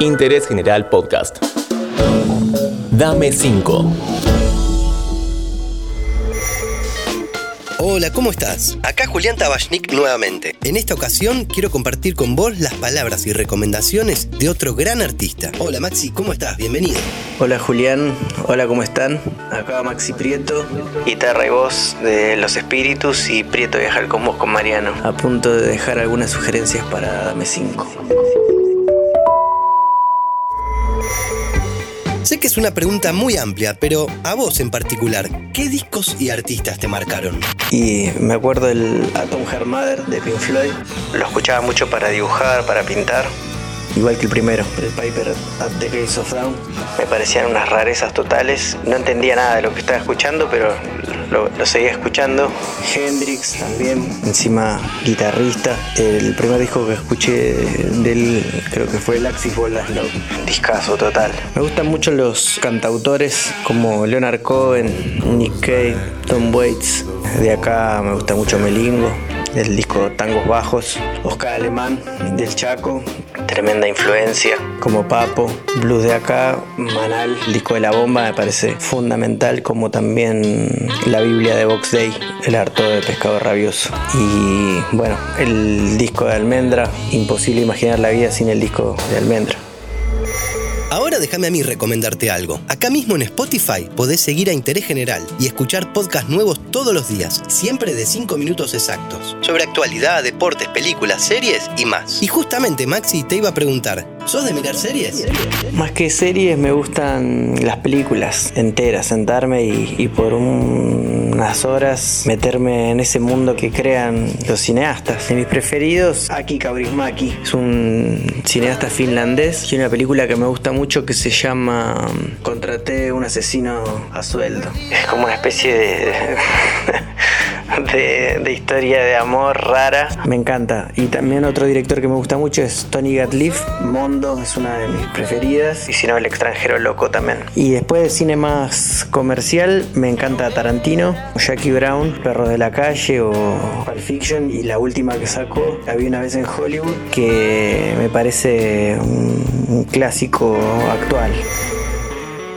Interés General Podcast. Dame 5. Hola, ¿cómo estás? Acá Julián Tabachnik nuevamente. En esta ocasión quiero compartir con vos las palabras y recomendaciones de otro gran artista. Hola Maxi, ¿cómo estás? Bienvenido. Hola Julián, hola, ¿cómo están? Acá Maxi Prieto, guitarra y voz de Los Espíritus y Prieto Viajar con vos con Mariano. A punto de dejar algunas sugerencias para Dame 5. Sé que es una pregunta muy amplia, pero a vos en particular, ¿qué discos y artistas te marcaron? Y me acuerdo del Atom Heart Mother de Pink Floyd. Lo escuchaba mucho para dibujar, para pintar. Igual que el primero, el Piper at the Gates of Dawn. Me parecían unas rarezas totales. No entendía nada de lo que estaba escuchando, pero lo, lo seguía escuchando. Hendrix también, encima guitarrista. El primer disco que escuché de él creo que fue el Axis Bolas Love. Discazo total. Me gustan mucho los cantautores como Leonard Cohen, Nick Cave, Tom Waits. De acá me gusta mucho Melingo del disco Tangos Bajos, Oscar Alemán del Chaco, tremenda influencia como Papo, Blues de acá, Manal, el disco de la bomba me parece fundamental como también la Biblia de Box Day, el harto de pescado rabioso y bueno, el disco de Almendra, imposible imaginar la vida sin el disco de Almendra. Ahora déjame a mí recomendarte algo. Acá mismo en Spotify podés seguir a Interés General y escuchar podcasts nuevos todos los días, siempre de 5 minutos exactos, sobre actualidad, deportes, películas, series y más. Y justamente Maxi te iba a preguntar, ¿sos de mirar series? Más que series me gustan las películas enteras, sentarme y, y por un- unas horas meterme en ese mundo que crean los cineastas. De mis preferidos, Aki Kaurismäki, es un cineasta finlandés y una película que me gusta mucho que se llama um, Contraté un asesino a sueldo. Es como una especie de... De, de historia de amor rara. Me encanta. Y también otro director que me gusta mucho es Tony Gatliff. Mondo es una de mis preferidas. Y si no, El extranjero loco también. Y después de cine más comercial, me encanta Tarantino, Jackie Brown, Perros de la Calle o Pulp Fiction. Y la última que sacó, Había una vez en Hollywood, que me parece un, un clásico actual.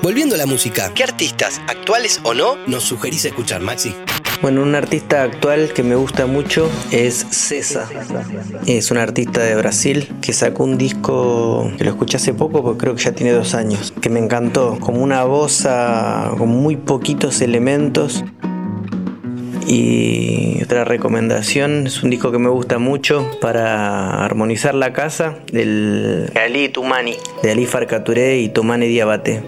Volviendo a la música, ¿qué artistas, actuales o no, nos sugerís escuchar, Maxi? Bueno, un artista actual que me gusta mucho es Cesa. Es un artista de Brasil que sacó un disco que lo escuché hace poco, porque creo que ya tiene dos años, que me encantó. Como una voz a- con muy poquitos elementos. Y otra recomendación es un disco que me gusta mucho para armonizar la casa del Ali Tumani, de Ali Farcaturé y Tumane Diabate.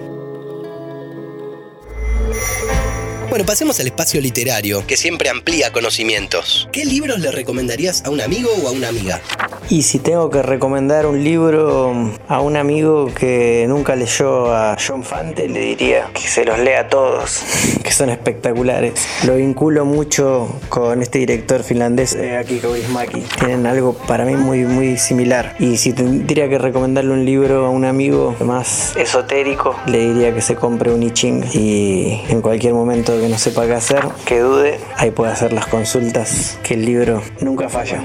Bueno, pasemos al espacio literario, que siempre amplía conocimientos. ¿Qué libros le recomendarías a un amigo o a una amiga? Y si tengo que recomendar un libro a un amigo que nunca leyó a John Fante, le diría que se los lea a todos, que son espectaculares. Lo vinculo mucho con este director finlandés, eh, Aki Kaurismäki. Tienen algo para mí muy, muy similar. Y si tendría que recomendarle un libro a un amigo más esotérico, le diría que se compre un I Ching y en cualquier momento que no sepa qué hacer, que dude, ahí puede hacer las consultas, que el libro nunca falla.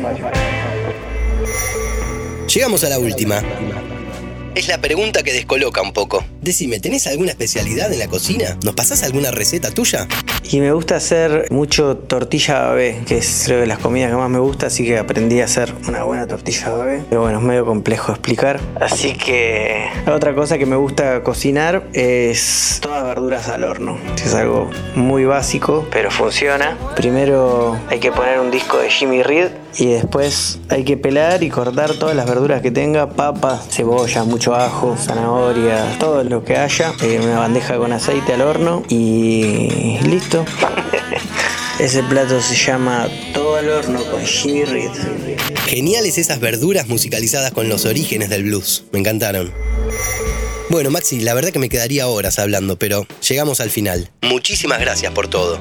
Llegamos a la última. Es la pregunta que descoloca un poco. Decime, ¿tenés alguna especialidad en la cocina? ¿Nos pasás alguna receta tuya? Y me gusta hacer mucho tortilla babé, que es creo de las comidas que más me gusta, así que aprendí a hacer una buena tortilla babé. Pero bueno, es medio complejo explicar. Así que otra cosa que me gusta cocinar es todas verduras al horno. Es algo muy básico, pero funciona. Primero hay que poner un disco de Jimmy Reed y después hay que pelar y cortar todas las verduras que tenga, papa, cebolla, mucho ajo, zanahoria, todo lo que haya, en una bandeja con aceite al horno y listo. Ese plato se llama Todo al horno con Jimmy Reed. Geniales esas verduras musicalizadas con los orígenes del blues. Me encantaron. Bueno, Maxi, la verdad que me quedaría horas hablando, pero llegamos al final. Muchísimas gracias por todo.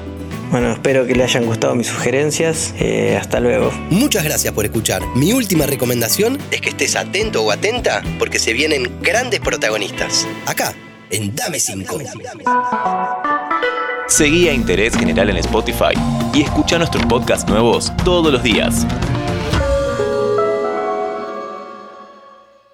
Bueno, espero que le hayan gustado mis sugerencias. Eh, hasta luego. Muchas gracias por escuchar. Mi última recomendación es que estés atento o atenta porque se vienen grandes protagonistas. Acá, en Dame 5. Seguí a Interés General en Spotify y escucha nuestros podcasts nuevos todos los días.